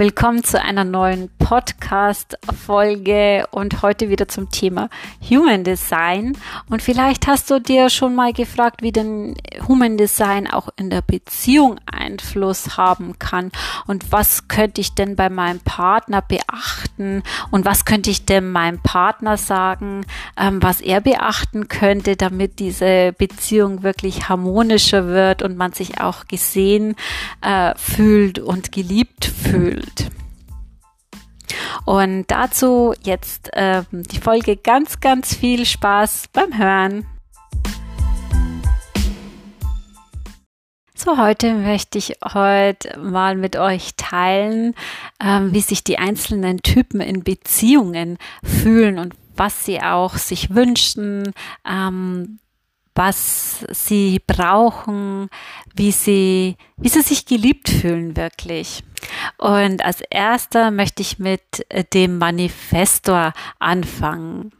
Willkommen zu einer neuen Podcast-Folge und heute wieder zum Thema Human Design. Und vielleicht hast du dir schon mal gefragt, wie denn Human Design auch in der Beziehung Einfluss haben kann und was könnte ich denn bei meinem Partner beachten und was könnte ich denn meinem Partner sagen, ähm, was er beachten könnte, damit diese Beziehung wirklich harmonischer wird und man sich auch gesehen äh, fühlt und geliebt fühlt. Und dazu jetzt äh, die Folge ganz, ganz viel Spaß beim Hören. So, heute möchte ich heute mal mit euch teilen, ähm, wie sich die einzelnen Typen in Beziehungen fühlen und was sie auch sich wünschen, ähm, was sie brauchen, wie sie, wie sie sich geliebt fühlen wirklich. Und als erster möchte ich mit dem Manifestor anfangen.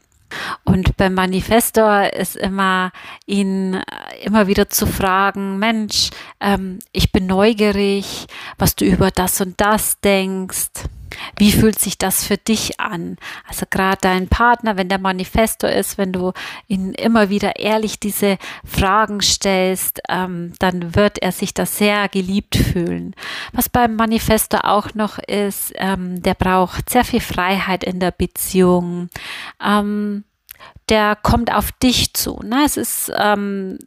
Und beim Manifestor ist immer, ihn immer wieder zu fragen, Mensch, ähm, ich bin neugierig, was du über das und das denkst. Wie fühlt sich das für dich an? Also gerade dein Partner, wenn der Manifesto ist, wenn du ihn immer wieder ehrlich diese Fragen stellst, ähm, dann wird er sich da sehr geliebt fühlen. Was beim Manifesto auch noch ist, ähm, der braucht sehr viel Freiheit in der Beziehung. Ähm, der kommt auf dich zu. Ne? Es ist ähm,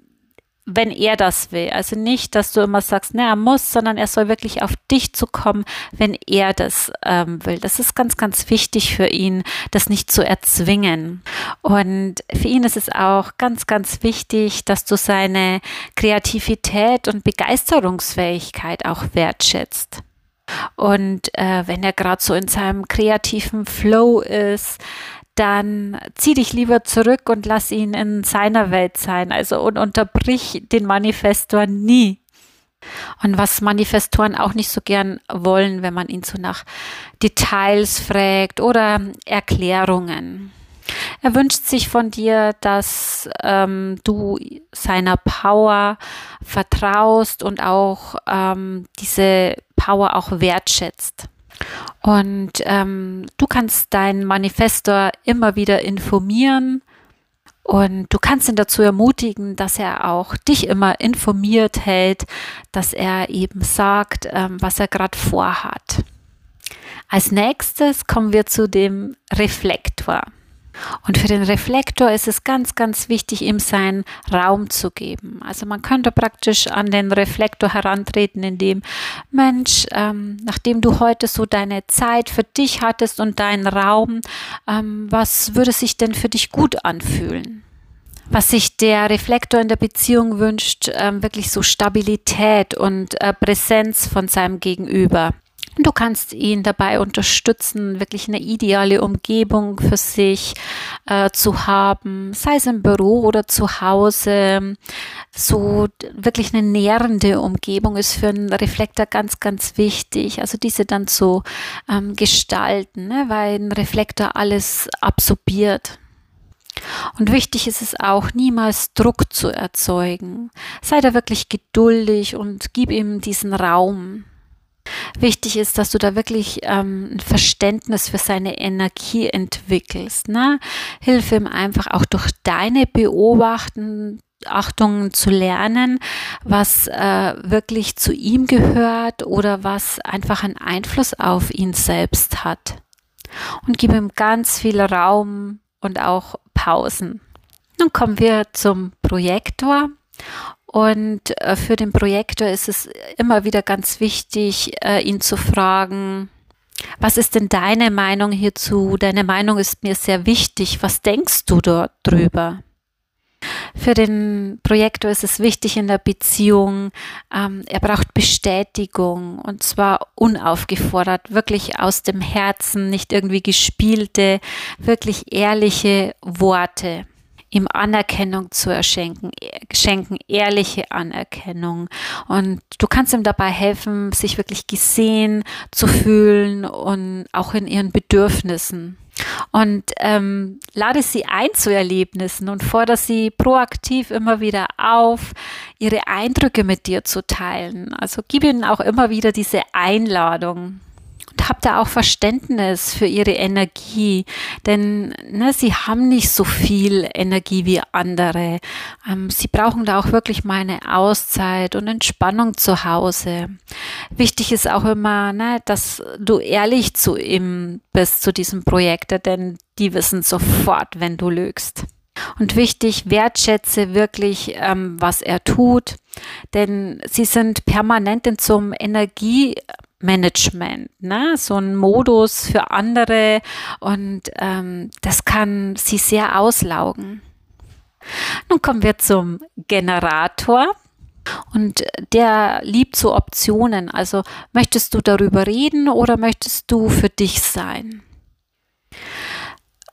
wenn er das will. Also nicht, dass du immer sagst, ne, er muss, sondern er soll wirklich auf dich zu kommen, wenn er das ähm, will. Das ist ganz, ganz wichtig für ihn, das nicht zu erzwingen. Und für ihn ist es auch ganz, ganz wichtig, dass du seine Kreativität und Begeisterungsfähigkeit auch wertschätzt. Und äh, wenn er gerade so in seinem kreativen Flow ist, dann zieh dich lieber zurück und lass ihn in seiner Welt sein. Also und unterbrich den Manifestor nie. Und was Manifestoren auch nicht so gern wollen, wenn man ihn so nach Details fragt oder Erklärungen. Er wünscht sich von dir, dass ähm, du seiner Power vertraust und auch ähm, diese Power auch wertschätzt. Und ähm, du kannst deinen Manifestor immer wieder informieren und du kannst ihn dazu ermutigen, dass er auch dich immer informiert hält, dass er eben sagt, ähm, was er gerade vorhat. Als nächstes kommen wir zu dem Reflektor. Und für den Reflektor ist es ganz, ganz wichtig, ihm seinen Raum zu geben. Also man könnte praktisch an den Reflektor herantreten, indem, Mensch, ähm, nachdem du heute so deine Zeit für dich hattest und deinen Raum, ähm, was würde sich denn für dich gut anfühlen? was sich der Reflektor in der Beziehung wünscht, ähm, wirklich so Stabilität und äh, Präsenz von seinem Gegenüber. Du kannst ihn dabei unterstützen, wirklich eine ideale Umgebung für sich äh, zu haben, sei es im Büro oder zu Hause. So wirklich eine nährende Umgebung ist für einen Reflektor ganz, ganz wichtig. Also diese dann so ähm, gestalten, ne? weil ein Reflektor alles absorbiert. Und wichtig ist es auch, niemals Druck zu erzeugen. Sei da wirklich geduldig und gib ihm diesen Raum. Wichtig ist, dass du da wirklich ähm, ein Verständnis für seine Energie entwickelst. Ne? Hilf ihm einfach auch durch deine Beobachten, Achtungen zu lernen, was äh, wirklich zu ihm gehört oder was einfach einen Einfluss auf ihn selbst hat. Und gib ihm ganz viel Raum und auch Pausen. Nun kommen wir zum Projektor. Und äh, für den Projektor ist es immer wieder ganz wichtig, äh, ihn zu fragen, was ist denn deine Meinung hierzu? Deine Meinung ist mir sehr wichtig. Was denkst du dort drüber? Für den Projektor ist es wichtig in der Beziehung, ähm, er braucht Bestätigung und zwar unaufgefordert, wirklich aus dem Herzen, nicht irgendwie gespielte, wirklich ehrliche Worte ihm Anerkennung zu erschenken, schenken, ehrliche Anerkennung. Und du kannst ihm dabei helfen, sich wirklich gesehen zu fühlen und auch in ihren Bedürfnissen. Und ähm, lade sie ein zu Erlebnissen und fordere sie proaktiv immer wieder auf, ihre Eindrücke mit dir zu teilen. Also gib ihnen auch immer wieder diese Einladung. Und habt da auch Verständnis für ihre Energie, denn ne, sie haben nicht so viel Energie wie andere. Ähm, sie brauchen da auch wirklich mal eine Auszeit und Entspannung zu Hause. Wichtig ist auch immer, ne, dass du ehrlich zu ihm bist, zu diesem Projekt, denn die wissen sofort, wenn du lügst. Und wichtig, wertschätze wirklich, ähm, was er tut, denn sie sind permanent in so einem Energiemanagement, ne? so ein Modus für andere und ähm, das kann sie sehr auslaugen. Nun kommen wir zum Generator. Und der liebt so Optionen. Also möchtest du darüber reden oder möchtest du für dich sein?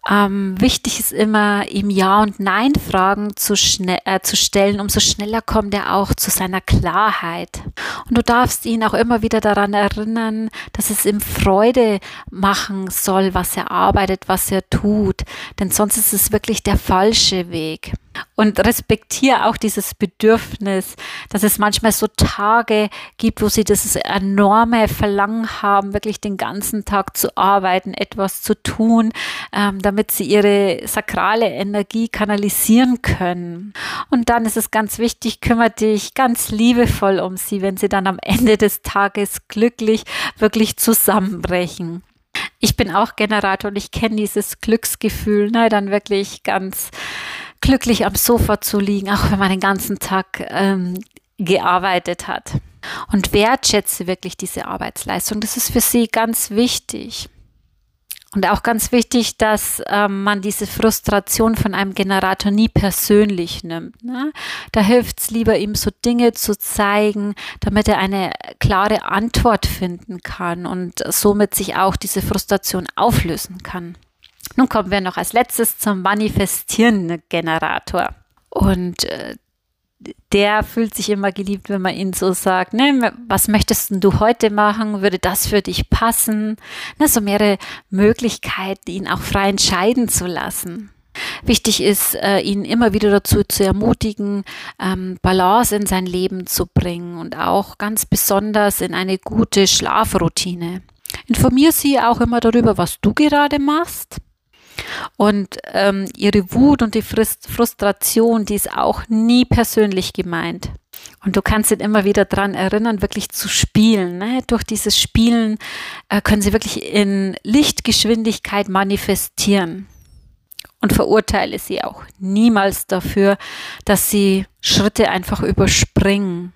Ähm, wichtig ist immer, ihm Ja- und Nein-Fragen zu, äh, zu stellen. Umso schneller kommt er auch zu seiner Klarheit. Und du darfst ihn auch immer wieder daran erinnern, dass es ihm Freude machen soll, was er arbeitet, was er tut. Denn sonst ist es wirklich der falsche Weg und respektiere auch dieses Bedürfnis, dass es manchmal so Tage gibt, wo sie das enorme Verlangen haben, wirklich den ganzen Tag zu arbeiten, etwas zu tun, ähm, damit sie ihre sakrale Energie kanalisieren können. Und dann ist es ganz wichtig, kümmere dich ganz liebevoll um sie, wenn sie dann am Ende des Tages glücklich wirklich zusammenbrechen. Ich bin auch Generator und ich kenne dieses Glücksgefühl, ne, dann wirklich ganz glücklich am Sofa zu liegen, auch wenn man den ganzen Tag ähm, gearbeitet hat. Und wertschätze wirklich diese Arbeitsleistung. Das ist für sie ganz wichtig. Und auch ganz wichtig, dass ähm, man diese Frustration von einem Generator nie persönlich nimmt. Ne? Da hilft es lieber, ihm so Dinge zu zeigen, damit er eine klare Antwort finden kann und somit sich auch diese Frustration auflösen kann. Nun kommen wir noch als letztes zum manifestierenden Generator. Und äh, der fühlt sich immer geliebt, wenn man ihn so sagt, ne, was möchtest du heute machen? Würde das für dich passen? Ne, so mehrere Möglichkeiten, ihn auch frei entscheiden zu lassen. Wichtig ist, äh, ihn immer wieder dazu zu ermutigen, ähm, Balance in sein Leben zu bringen und auch ganz besonders in eine gute Schlafroutine. Informier sie auch immer darüber, was du gerade machst und ähm, ihre Wut und die Frustration, die ist auch nie persönlich gemeint. Und du kannst ihn immer wieder daran erinnern, wirklich zu spielen. Ne? Durch dieses Spielen äh, können sie wirklich in Lichtgeschwindigkeit manifestieren. Und verurteile sie auch niemals dafür, dass sie Schritte einfach überspringen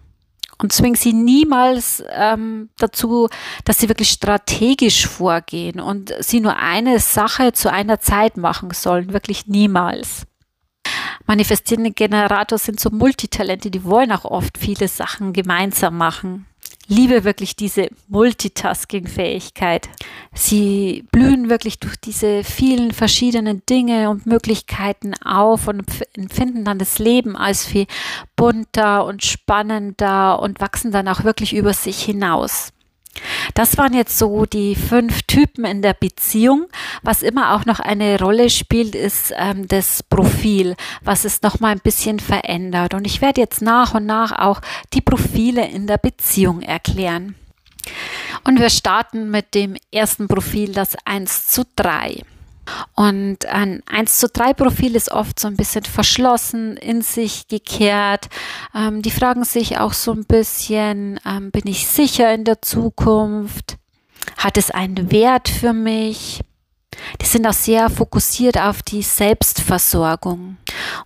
und zwingen sie niemals ähm, dazu, dass sie wirklich strategisch vorgehen und sie nur eine Sache zu einer Zeit machen sollen. Wirklich niemals. Manifestierende Generator sind so Multitalente, die wollen auch oft viele Sachen gemeinsam machen liebe wirklich diese Multitasking-Fähigkeit. Sie blühen wirklich durch diese vielen verschiedenen Dinge und Möglichkeiten auf und empfinden dann das Leben als viel bunter und spannender und wachsen dann auch wirklich über sich hinaus. Das waren jetzt so die fünf Typen in der Beziehung. Was immer auch noch eine Rolle spielt, ist ähm, das Profil, was es noch mal ein bisschen verändert. Und ich werde jetzt nach und nach auch die Profile in der Beziehung erklären. Und wir starten mit dem ersten Profil, das 1 zu 3. Und ein 1 zu 3 Profil ist oft so ein bisschen verschlossen, in sich gekehrt. Ähm, die fragen sich auch so ein bisschen, ähm, bin ich sicher in der Zukunft? Hat es einen Wert für mich? Die sind auch sehr fokussiert auf die Selbstversorgung.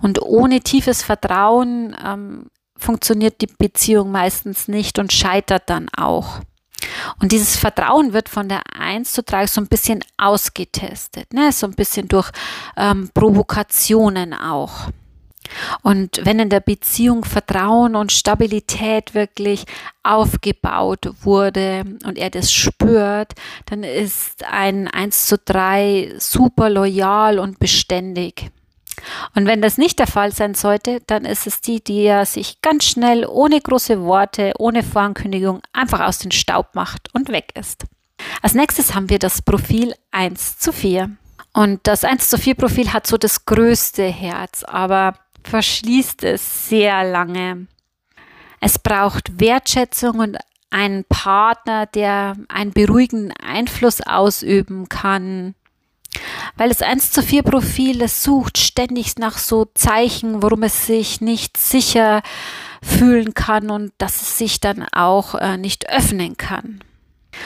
Und ohne tiefes Vertrauen ähm, funktioniert die Beziehung meistens nicht und scheitert dann auch. Und dieses Vertrauen wird von der 1 zu 3 so ein bisschen ausgetestet, ne? so ein bisschen durch ähm, Provokationen auch. Und wenn in der Beziehung Vertrauen und Stabilität wirklich aufgebaut wurde und er das spürt, dann ist ein 1 zu 3 super loyal und beständig. Und wenn das nicht der Fall sein sollte, dann ist es die, die er sich ganz schnell, ohne große Worte, ohne Vorankündigung einfach aus dem Staub macht und weg ist. Als nächstes haben wir das Profil 1 zu 4. Und das 1 zu 4 Profil hat so das größte Herz, aber verschließt es sehr lange. Es braucht Wertschätzung und einen Partner, der einen beruhigenden Einfluss ausüben kann. Weil das 1 zu 4 Profil, das sucht ständig nach so Zeichen, worum es sich nicht sicher fühlen kann und dass es sich dann auch äh, nicht öffnen kann.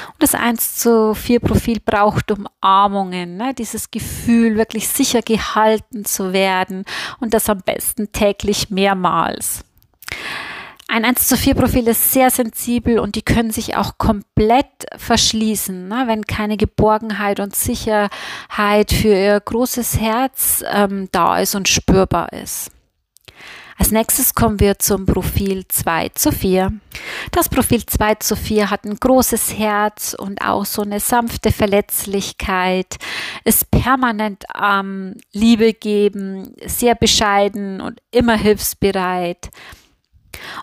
Und das 1 zu 4 Profil braucht Umarmungen, ne? dieses Gefühl, wirklich sicher gehalten zu werden und das am besten täglich mehrmals. Ein 1 zu 4 Profil ist sehr sensibel und die können sich auch komplett verschließen, ne? wenn keine Geborgenheit und Sicherheit für ihr großes Herz ähm, da ist und spürbar ist. Als nächstes kommen wir zum Profil 2 zu 4. Das Profil 2 zu 4 hat ein großes Herz und auch so eine sanfte Verletzlichkeit, ist permanent am ähm, Liebe geben, sehr bescheiden und immer hilfsbereit.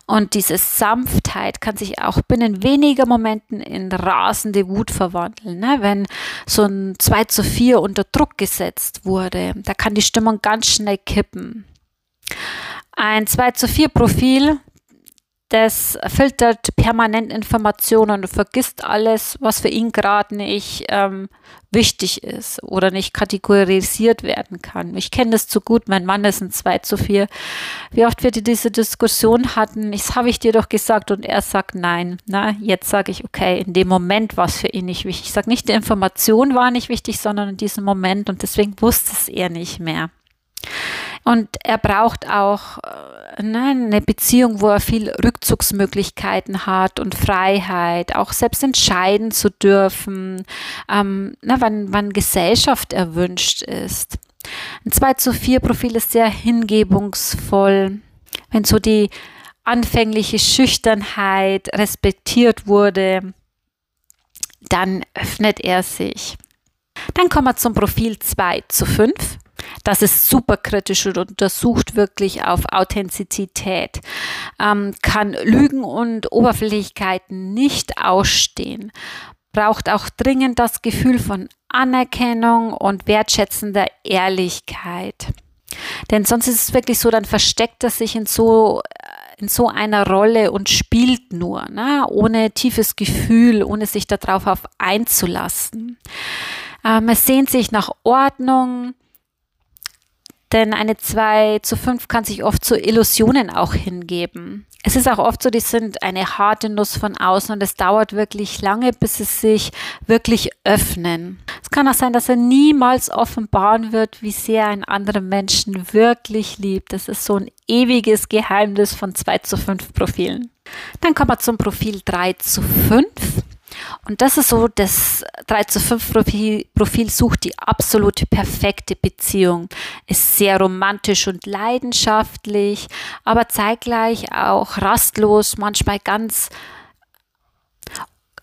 Und diese Sanftheit kann sich auch binnen weniger Momenten in rasende Wut verwandeln. Ne? Wenn so ein 2 zu 4 unter Druck gesetzt wurde, da kann die Stimmung ganz schnell kippen. Ein 2 zu 4 Profil, das filtert permanent Informationen und vergisst alles, was für ihn gerade nicht ähm, wichtig ist oder nicht kategorisiert werden kann. Ich kenne das zu gut, mein Mann ist ein 2 zu 4. Wie oft wir diese Diskussion hatten, das habe ich dir doch gesagt und er sagt nein. Na, jetzt sage ich, okay, in dem Moment war es für ihn nicht wichtig. Ich sage nicht, die Information war nicht wichtig, sondern in diesem Moment und deswegen wusste es er nicht mehr. Und er braucht auch äh, ne, eine Beziehung, wo er viel Rückzugsmöglichkeiten hat und Freiheit, auch selbst entscheiden zu dürfen, ähm, ne, wann, wann Gesellschaft erwünscht ist. Ein 2 zu 4 Profil ist sehr hingebungsvoll. Wenn so die anfängliche Schüchternheit respektiert wurde, dann öffnet er sich. Dann kommen wir zum Profil 2 zu 5. Das ist super kritisch und untersucht wirklich auf Authentizität, ähm, kann Lügen und Oberflächlichkeiten nicht ausstehen, braucht auch dringend das Gefühl von Anerkennung und wertschätzender Ehrlichkeit. Denn sonst ist es wirklich so, dann versteckt er sich in so in so einer Rolle und spielt nur, ne? ohne tiefes Gefühl, ohne sich darauf auf einzulassen. Ähm, es sehnt sich nach Ordnung, denn eine 2 zu 5 kann sich oft zu Illusionen auch hingeben. Es ist auch oft so, die sind eine harte Nuss von außen und es dauert wirklich lange, bis sie sich wirklich öffnen. Es kann auch sein, dass er niemals offenbaren wird, wie sehr ein anderer Menschen wirklich liebt. Das ist so ein ewiges Geheimnis von 2 zu 5 Profilen. Dann kommen wir zum Profil 3 zu 5. Und das ist so, das 3 zu 5 Profil, Profil sucht die absolute perfekte Beziehung, ist sehr romantisch und leidenschaftlich, aber zeitgleich auch rastlos, manchmal ganz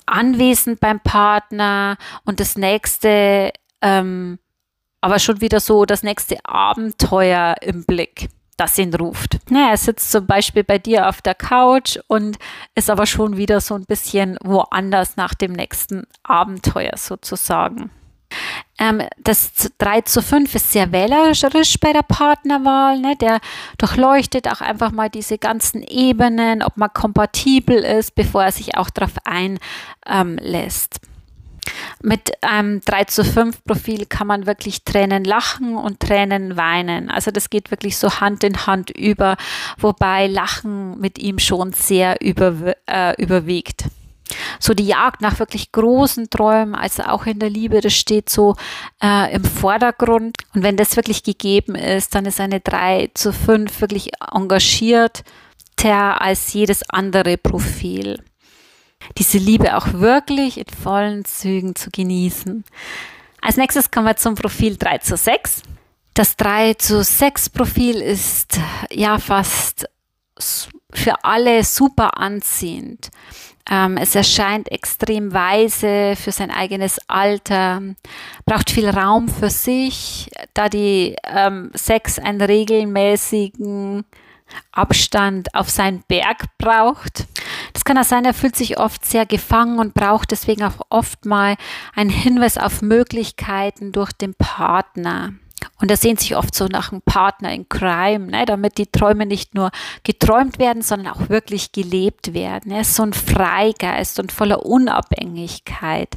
anwesend beim Partner. Und das nächste, ähm, aber schon wieder so das nächste Abenteuer im Blick das ihn ruft. Na, er sitzt zum Beispiel bei dir auf der Couch und ist aber schon wieder so ein bisschen woanders nach dem nächsten Abenteuer sozusagen. Ähm, das 3 zu 5 ist sehr wählerisch bei der Partnerwahl. Ne? Der durchleuchtet auch einfach mal diese ganzen Ebenen, ob man kompatibel ist, bevor er sich auch darauf einlässt. Ähm, mit einem 3 zu 5 Profil kann man wirklich Tränen lachen und Tränen weinen. Also das geht wirklich so Hand in Hand über, wobei Lachen mit ihm schon sehr über, äh, überwiegt. So die Jagd nach wirklich großen Träumen, also auch in der Liebe, das steht so äh, im Vordergrund. Und wenn das wirklich gegeben ist, dann ist eine 3 zu 5 wirklich engagierter als jedes andere Profil diese Liebe auch wirklich in vollen Zügen zu genießen. Als nächstes kommen wir zum Profil 3 zu 6. Das 3 zu 6 Profil ist ja fast für alle super anziehend. Ähm, es erscheint extrem weise für sein eigenes Alter, braucht viel Raum für sich, da die ähm, Sex einen regelmäßigen Abstand auf seinen Berg braucht. Das kann auch sein, er fühlt sich oft sehr gefangen und braucht deswegen auch oft mal einen Hinweis auf Möglichkeiten durch den Partner. Und er sehnt sich oft so nach einem Partner in Crime, ne, damit die Träume nicht nur geträumt werden, sondern auch wirklich gelebt werden. Er ist so ein Freigeist und voller Unabhängigkeit.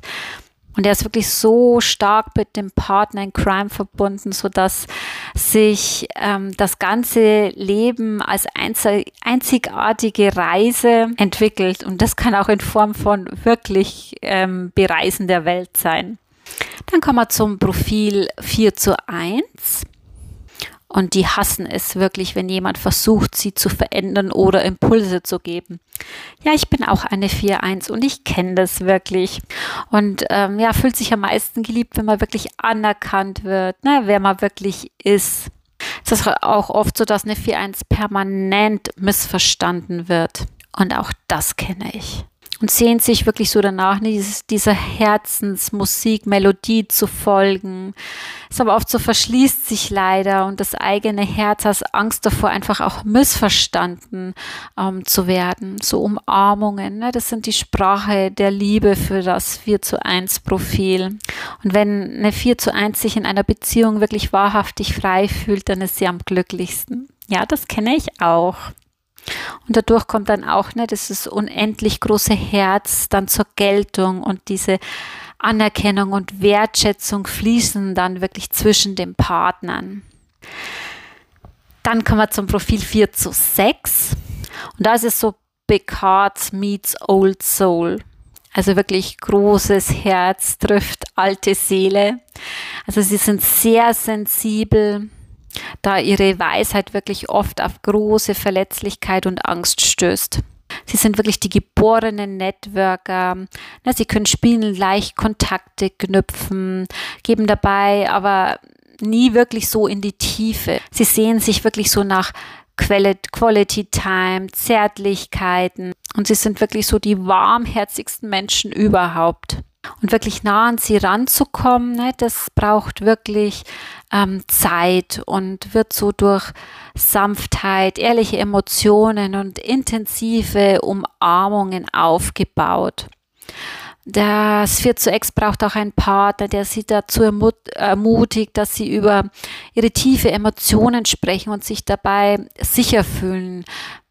Und er ist wirklich so stark mit dem Partner in Crime verbunden, so dass sich ähm, das ganze Leben als einzigartige Reise entwickelt. Und das kann auch in Form von wirklich ähm, Bereisen der Welt sein. Dann kommen wir zum Profil 4 zu 1. Und die hassen es wirklich, wenn jemand versucht, sie zu verändern oder Impulse zu geben. Ja, ich bin auch eine 4-1 und ich kenne das wirklich. Und ähm, ja, fühlt sich am meisten geliebt, wenn man wirklich anerkannt wird, ne, wer man wirklich ist. Es ist auch oft so, dass eine 4-1 permanent missverstanden wird. Und auch das kenne ich und sehnt sich wirklich so danach, ne, dieser Herzensmusik, Melodie zu folgen. Ist aber oft so, verschließt sich leider und das eigene Herz hat Angst davor, einfach auch missverstanden ähm, zu werden. So Umarmungen, ne, das sind die Sprache der Liebe für das 4 zu 1 Profil. Und wenn eine 4 zu 1 sich in einer Beziehung wirklich wahrhaftig frei fühlt, dann ist sie am glücklichsten. Ja, das kenne ich auch. Und dadurch kommt dann auch ne, dieses unendlich große Herz dann zur Geltung und diese Anerkennung und Wertschätzung fließen dann wirklich zwischen den Partnern. Dann kommen wir zum Profil 4 zu 6. Und da ist es so Big Heart meets Old Soul. Also wirklich großes Herz trifft alte Seele. Also sie sind sehr sensibel, da ihre Weisheit wirklich oft auf große Verletzlichkeit und Angst stößt. Sie sind wirklich die geborenen Networker. Sie können spielen, leicht Kontakte knüpfen, geben dabei aber nie wirklich so in die Tiefe. Sie sehen sich wirklich so nach Quality Time, Zärtlichkeiten und sie sind wirklich so die warmherzigsten Menschen überhaupt und wirklich nah an sie ranzukommen, ne, das braucht wirklich ähm, Zeit und wird so durch Sanftheit, ehrliche Emotionen und intensive Umarmungen aufgebaut. Das 4 zu X braucht auch einen Partner, der sie dazu ermutigt, dass sie über ihre tiefe Emotionen sprechen und sich dabei sicher fühlen,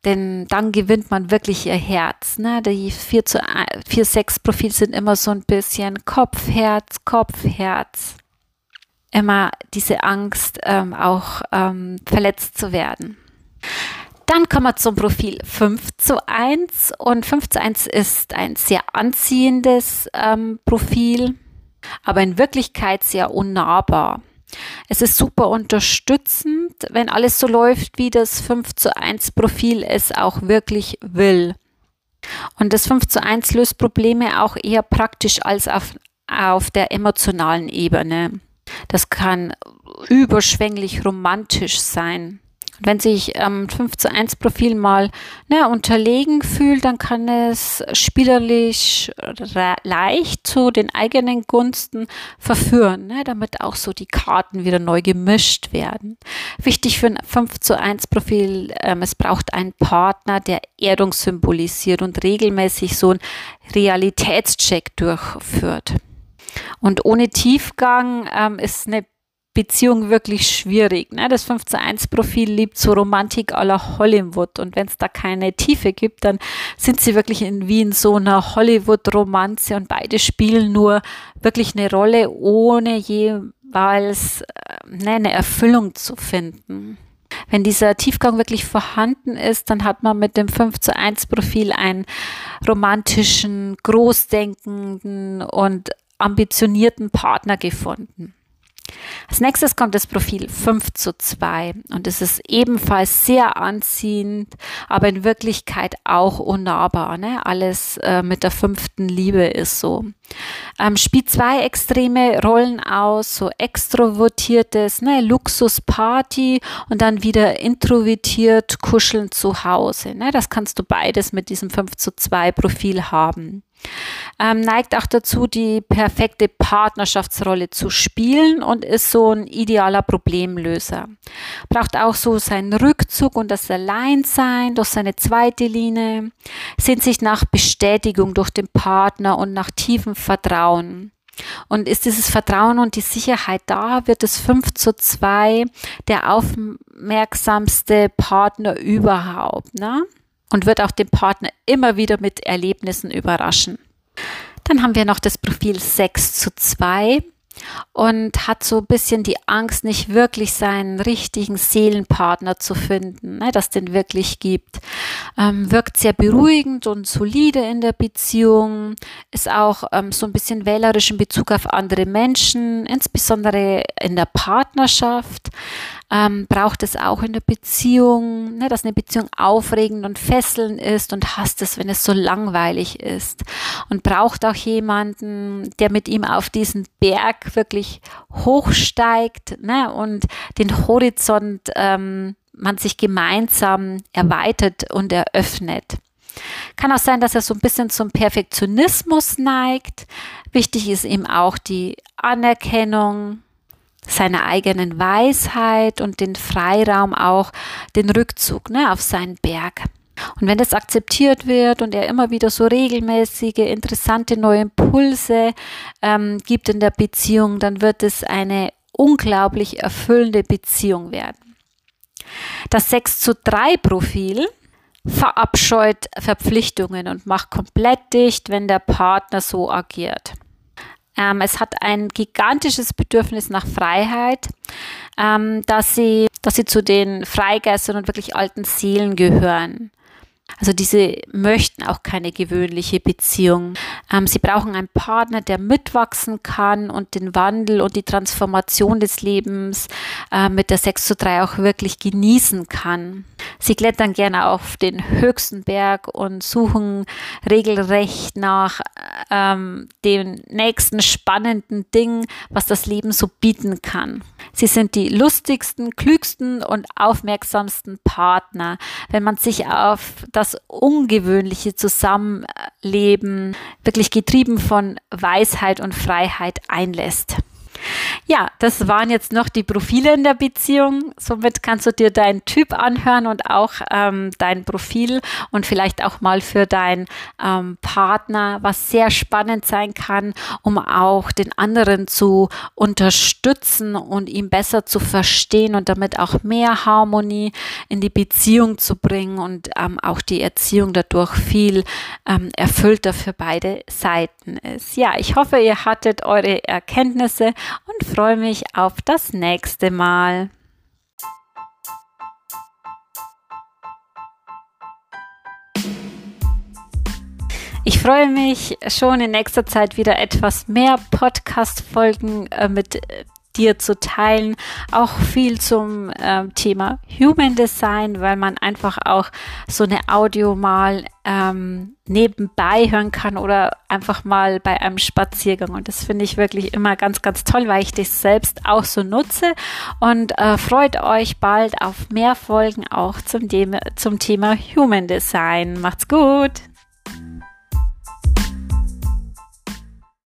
denn dann gewinnt man wirklich ihr Herz. Ne? Die 4 zu 4, 6 Profil sind immer so ein bisschen Kopf, Herz, Kopf, Herz. Immer diese Angst, ähm, auch ähm, verletzt zu werden. Dann kommen wir zum Profil 5 zu 1 und 5 zu 1 ist ein sehr anziehendes ähm, Profil, aber in Wirklichkeit sehr unnahbar. Es ist super unterstützend, wenn alles so läuft, wie das 5 zu 1 Profil es auch wirklich will. Und das 5 zu 1 löst Probleme auch eher praktisch als auf, auf der emotionalen Ebene. Das kann überschwänglich romantisch sein wenn sich ähm, 5 zu 1 Profil mal ne, unterlegen fühlt, dann kann es spielerisch leicht zu den eigenen Gunsten verführen, ne, damit auch so die Karten wieder neu gemischt werden. Wichtig für ein 5 zu 1 Profil, ähm, es braucht einen Partner, der Erdung symbolisiert und regelmäßig so einen Realitätscheck durchführt. Und ohne Tiefgang ähm, ist eine Beziehung wirklich schwierig. Ne? Das 5 zu 1 Profil liebt so Romantik aller Hollywood und wenn es da keine Tiefe gibt, dann sind sie wirklich in, wie in so einer Hollywood-Romanze und beide spielen nur wirklich eine Rolle, ohne jeweils äh, ne, eine Erfüllung zu finden. Wenn dieser Tiefgang wirklich vorhanden ist, dann hat man mit dem 5 zu 1 Profil einen romantischen, großdenkenden und ambitionierten Partner gefunden. Als nächstes kommt das Profil 5 zu 2 und es ist ebenfalls sehr anziehend, aber in Wirklichkeit auch unnahbar. Ne? Alles äh, mit der fünften Liebe ist so. Ähm, spielt zwei extreme Rollen aus, so extrovertiertes, ne, Luxusparty und dann wieder introvertiert kuscheln zu Hause. Ne? Das kannst du beides mit diesem 5 zu 2 Profil haben ähm, neigt auch dazu, die perfekte Partnerschaftsrolle zu spielen und ist so ein idealer Problemlöser. Braucht auch so seinen Rückzug und das Alleinsein durch seine zweite Linie, sehnt sich nach Bestätigung durch den Partner und nach tiefem Vertrauen. Und ist dieses Vertrauen und die Sicherheit da, wird es 5 zu 2 der aufmerksamste Partner überhaupt. Ne? Und wird auch den Partner immer wieder mit Erlebnissen überraschen. Dann haben wir noch das Profil 6 zu 2 und hat so ein bisschen die Angst, nicht wirklich seinen richtigen Seelenpartner zu finden, ne, das den wirklich gibt. Ähm, wirkt sehr beruhigend und solide in der Beziehung, ist auch ähm, so ein bisschen wählerisch in Bezug auf andere Menschen, insbesondere in der Partnerschaft ähm, braucht es auch in der Beziehung, ne, dass eine Beziehung aufregend und fesselnd ist und hasst es, wenn es so langweilig ist. Und braucht auch jemanden, der mit ihm auf diesen Berg wirklich hochsteigt ne, und den Horizont ähm, man sich gemeinsam erweitert und eröffnet. Kann auch sein, dass er so ein bisschen zum Perfektionismus neigt. Wichtig ist ihm auch die Anerkennung, seiner eigenen Weisheit und den Freiraum auch, den Rückzug ne, auf seinen Berg. Und wenn das akzeptiert wird und er immer wieder so regelmäßige, interessante neue Impulse ähm, gibt in der Beziehung, dann wird es eine unglaublich erfüllende Beziehung werden. Das 6 zu 3 Profil verabscheut Verpflichtungen und macht komplett dicht, wenn der Partner so agiert. Ähm, es hat ein gigantisches Bedürfnis nach Freiheit, ähm, dass, sie, dass sie zu den Freigeistern und wirklich alten Seelen gehören. Also diese möchten auch keine gewöhnliche Beziehung. Ähm, sie brauchen einen Partner, der mitwachsen kann und den Wandel und die Transformation des Lebens äh, mit der 6 zu 3 auch wirklich genießen kann. Sie klettern gerne auf den höchsten Berg und suchen regelrecht nach ähm, dem nächsten spannenden Ding, was das Leben so bieten kann. Sie sind die lustigsten, klügsten und aufmerksamsten Partner, wenn man sich auf das ungewöhnliche Zusammenleben wirklich getrieben von Weisheit und Freiheit einlässt. Ja, das waren jetzt noch die Profile in der Beziehung. Somit kannst du dir deinen Typ anhören und auch ähm, dein Profil und vielleicht auch mal für deinen ähm, Partner, was sehr spannend sein kann, um auch den anderen zu unterstützen und ihn besser zu verstehen und damit auch mehr Harmonie in die Beziehung zu bringen und ähm, auch die Erziehung dadurch viel ähm, erfüllter für beide Seiten ist. Ja, ich hoffe, ihr hattet eure Erkenntnisse und freue mich auf das nächste Mal. Ich freue mich schon in nächster Zeit wieder etwas mehr Podcast-Folgen äh, mit dir zu teilen. Auch viel zum äh, Thema Human Design, weil man einfach auch so eine Audio mal ähm, nebenbei hören kann oder einfach mal bei einem Spaziergang. Und das finde ich wirklich immer ganz, ganz toll, weil ich das selbst auch so nutze. Und äh, freut euch bald auf mehr Folgen auch zum, zum Thema Human Design. Macht's gut!